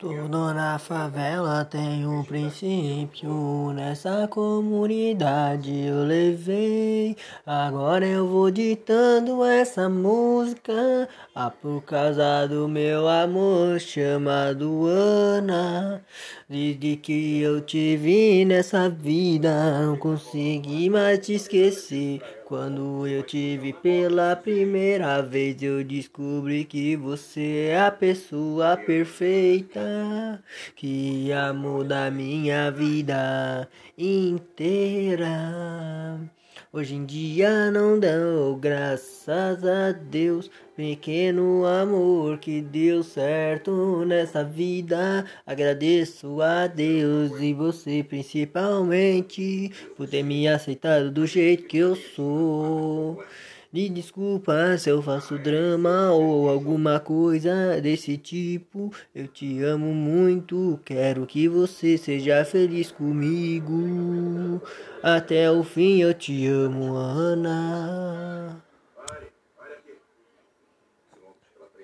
Tudo na favela tem um princípio, nessa comunidade eu levei. Agora eu vou ditando essa música, ah, por causa do meu amor chamado Ana. Desde que eu te vi nessa vida, não consegui mais te esquecer. Quando eu te vi pela primeira vez, eu descobri que você é a pessoa perfeita que ia mudar minha vida inteira. Hoje em dia não dou graças a Deus, pequeno amor que deu certo nessa vida. Agradeço a Deus e você principalmente por ter me aceitado do jeito que eu sou. Me desculpa se eu faço drama ou alguma coisa desse tipo. Eu te amo muito, quero que você seja feliz comigo. Até o fim eu te amo, Ana.